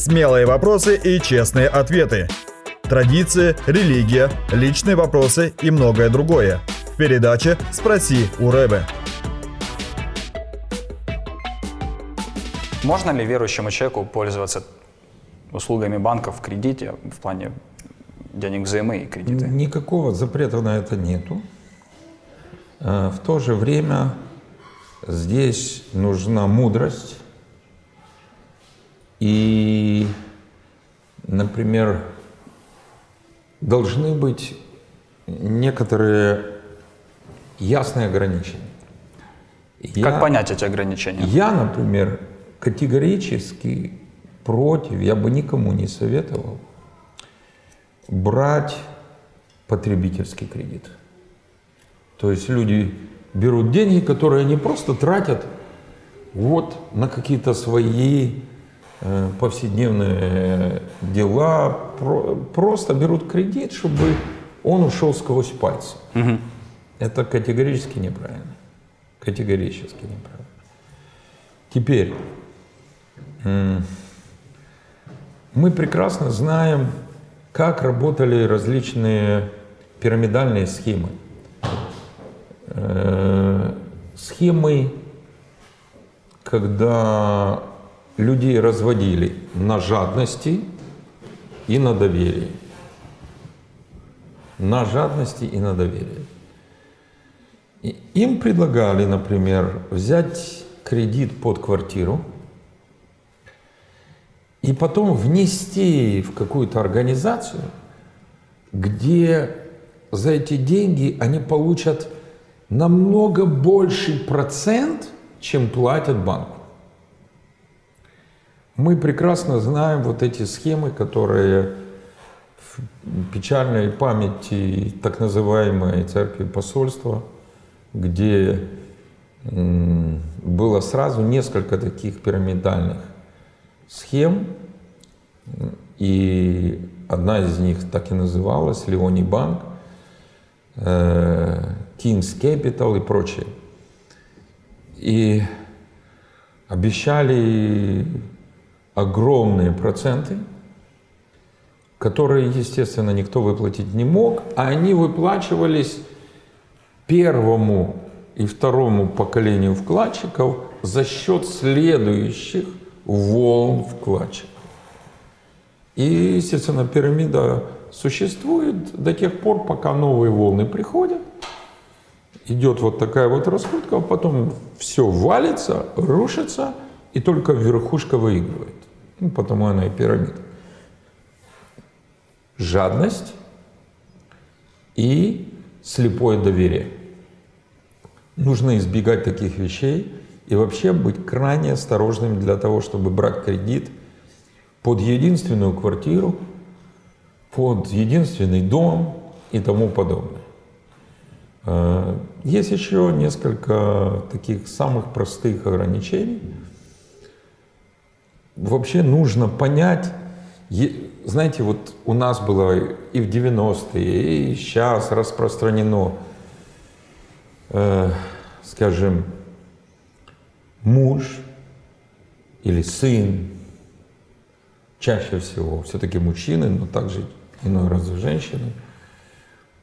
Смелые вопросы и честные ответы. Традиции, религия, личные вопросы и многое другое. В передаче «Спроси у Рэбе». Можно ли верующему человеку пользоваться услугами банков в кредите в плане денег взаймы и кредиты? Никакого запрета на это нету. А, В то же время здесь нужна мудрость. И, например, должны быть некоторые ясные ограничения. Я- Как понять эти ограничения? я, например, категорически против, я бы никому не советовал брать потребительский кредит. То есть люди берут деньги, которые они просто тратят вот на какие-то свои повседневные дела, Про- просто берут кредит, чтобы он ушел сквозь пальцы. Это категорически неправильно. Категорически неправильно. Теперь, мы прекрасно знаем, как работали различные пирамидальные схемы. Э, Схемы, когда людей разводили на жадности и на доверии. На жадности и на доверии. И Им предлагали, например, взять кредит под квартиру и потом внести в какую-то организацию, где за эти деньги они получат намного больший процент, чем платят банку. Мы прекрасно знаем вот эти схемы, которые в печальной памяти так называемой церкви посольства, где было сразу несколько таких пирамидальных схем, и одна из них так и называлась Леоний банк, э, King's Capital и прочее. И обещали огромные проценты, которые, естественно, никто выплатить не мог, а они выплачивались первому и второму поколению вкладчиков за счет следующих волн вкладчиков. И, естественно, пирамида существует до тех пор, пока новые волны приходят. Идет вот такая вот раскрутка, а потом все валится, рушится, и только верхушка выигрывает. Ну, потому она и пирамида. Жадность и слепое доверие. Нужно избегать таких вещей и вообще быть крайне осторожным для того, чтобы брать кредит под единственную квартиру, под единственный дом и тому подобное. Э, Есть еще несколько таких самых простых ограничений. Вообще нужно понять, знаете, вот у нас было и в 90-е, и сейчас распространено, э, скажем, муж или сын, чаще всего все-таки мужчины, но также иной раз и женщины,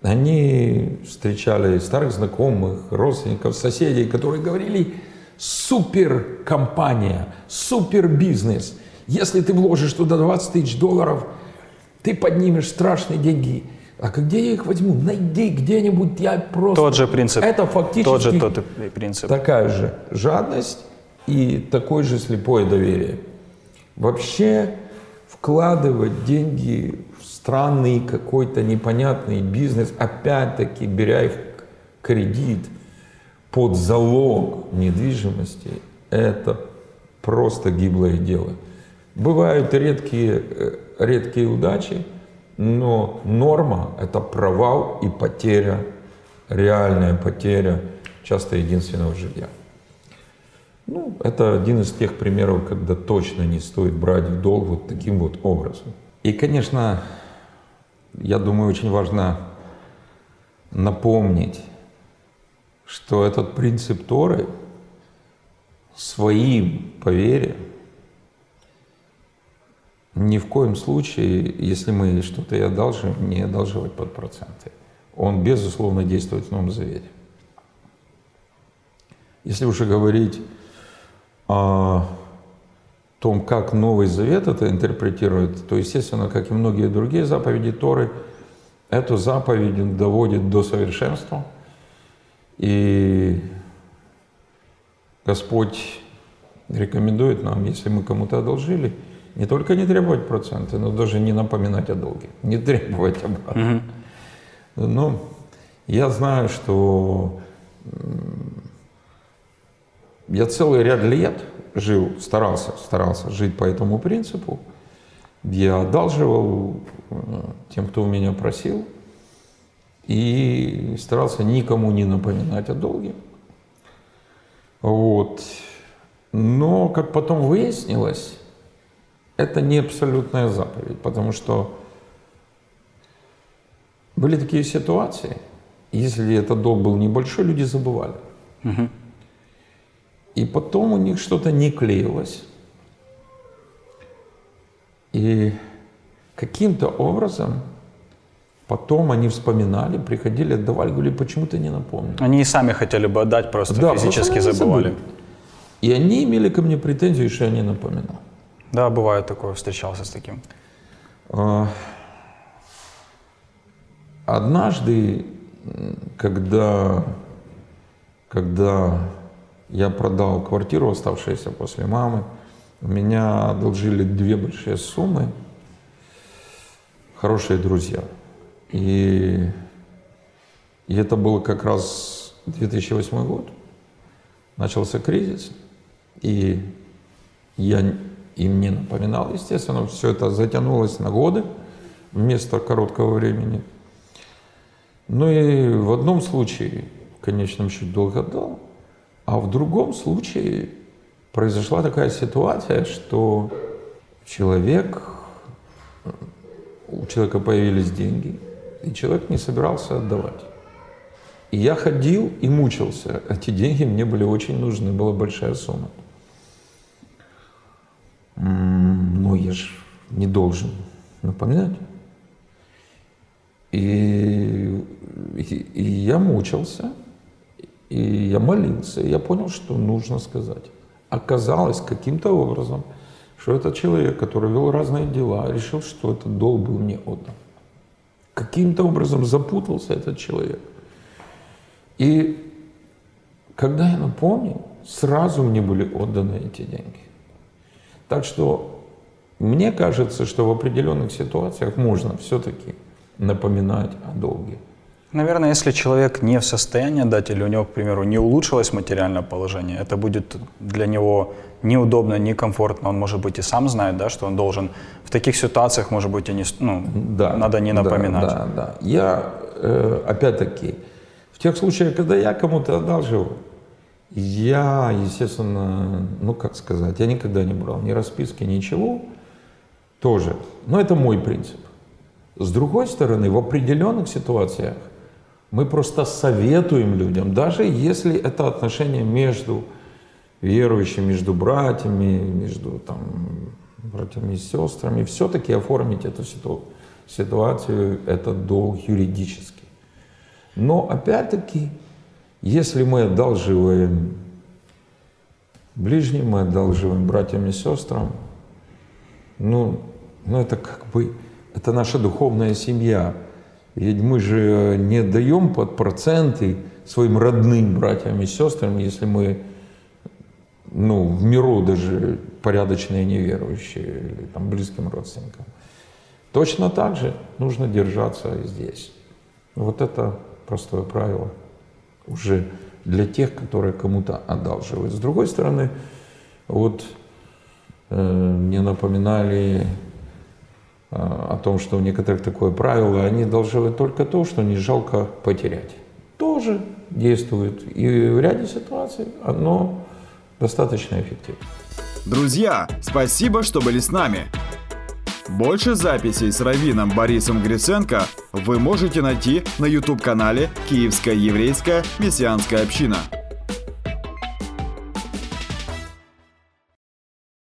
они встречали старых знакомых, родственников, соседей, которые говорили, супер компания, супер бизнес. Если ты вложишь туда 20 тысяч долларов, ты поднимешь страшные деньги. А где я их возьму? Найди где-нибудь, я просто... Тот же принцип. Это фактически Тот же тот принцип. такая же жадность и такое же слепое доверие. Вообще вкладывать деньги в странный какой-то непонятный бизнес, опять-таки беря их кредит под залог недвижимости, это просто гиблое дело. Бывают редкие, э, редкие удачи, но норма – это провал и потеря, реальная потеря часто единственного жилья. Ну, это один из тех примеров, когда точно не стоит брать в долг вот таким вот образом. И, конечно, я думаю, очень важно напомнить, что этот принцип Торы своим поверием ни в коем случае, если мы что-то и одалживаем, не одалживать под проценты. Он, безусловно, действует в Новом Завете. Если уже говорить о том, как Новый Завет это интерпретирует, то, естественно, как и многие другие заповеди Торы, эту заповедь доводит до совершенства. И Господь рекомендует нам, если мы кому-то одолжили, не только не требовать проценты, но даже не напоминать о долге, не требовать обратно. Mm-hmm. Ну, я знаю, что я целый ряд лет жил, старался, старался жить по этому принципу. Я одалживал э, тем, кто у меня просил, и старался никому не напоминать о долге. Вот. Но, как потом выяснилось, это не абсолютная заповедь, потому что были такие ситуации, если этот долг был небольшой, люди забывали. Угу. И потом у них что-то не клеилось. И каким-то образом потом они вспоминали, приходили, отдавали, говорили, почему ты не напомнил. Они и сами хотели бы отдать, просто да, физически просто забывали. Забыли. И они имели ко мне претензии, что я не напоминал. Да, бывает такое, встречался с таким. А, однажды, когда, когда я продал квартиру, оставшуюся после мамы, у меня одолжили две большие суммы, хорошие друзья. И, и это было как раз 2008 год. Начался кризис, и я им не напоминал, естественно, все это затянулось на годы вместо короткого времени. Ну и в одном случае, в конечном счете, долго дал, а в другом случае произошла такая ситуация, что человек, у человека появились деньги, и человек не собирался отдавать. И я ходил и мучился. Эти деньги мне были очень нужны, была большая сумма. Но я же не должен напоминать. И, и, и я мучился, и я молился, и я понял, что нужно сказать. Оказалось каким-то образом, что этот человек, который вел разные дела, решил, что этот долг был мне отдан. Каким-то образом запутался этот человек. И когда я напомнил, сразу мне были отданы эти деньги. Так что мне кажется, что в определенных ситуациях можно все-таки напоминать о долге. Наверное, если человек не в состоянии дать, или у него, к примеру, не улучшилось материальное положение, это будет для него неудобно, некомфортно. Он, может быть, и сам знает, да, что он должен в таких ситуациях, может быть, и не, ну, да, надо не напоминать. Да, да, да. Я, э, опять-таки, в тех случаях, когда я кому-то одалживаю, я, естественно, ну как сказать, я никогда не брал ни расписки, ничего, тоже. Но это мой принцип. С другой стороны, в определенных ситуациях мы просто советуем людям, даже если это отношения между верующими, между братьями, между там, братьями и сестрами, все-таки оформить эту ситуацию, этот долг юридически. Но опять-таки, если мы одалживаем ближним, мы одалживаем братьям и сестрам, ну, ну это как бы, это наша духовная семья. Ведь мы же не даем под проценты своим родным братьям и сестрам, если мы ну, в миру даже порядочные неверующие или там, близким родственникам. Точно так же нужно держаться здесь. Вот это простое правило уже для тех, которые кому-то одалживают. С другой стороны, вот э, мне напоминали о том, что у некоторых такое правило, они одалживают только то, что не жалко потерять. Тоже действует. И в ряде ситуаций оно достаточно эффективно. Друзья, спасибо, что были с нами. Больше записей с Равином Борисом Гриценко вы можете найти на YouTube-канале «Киевская еврейская мессианская община».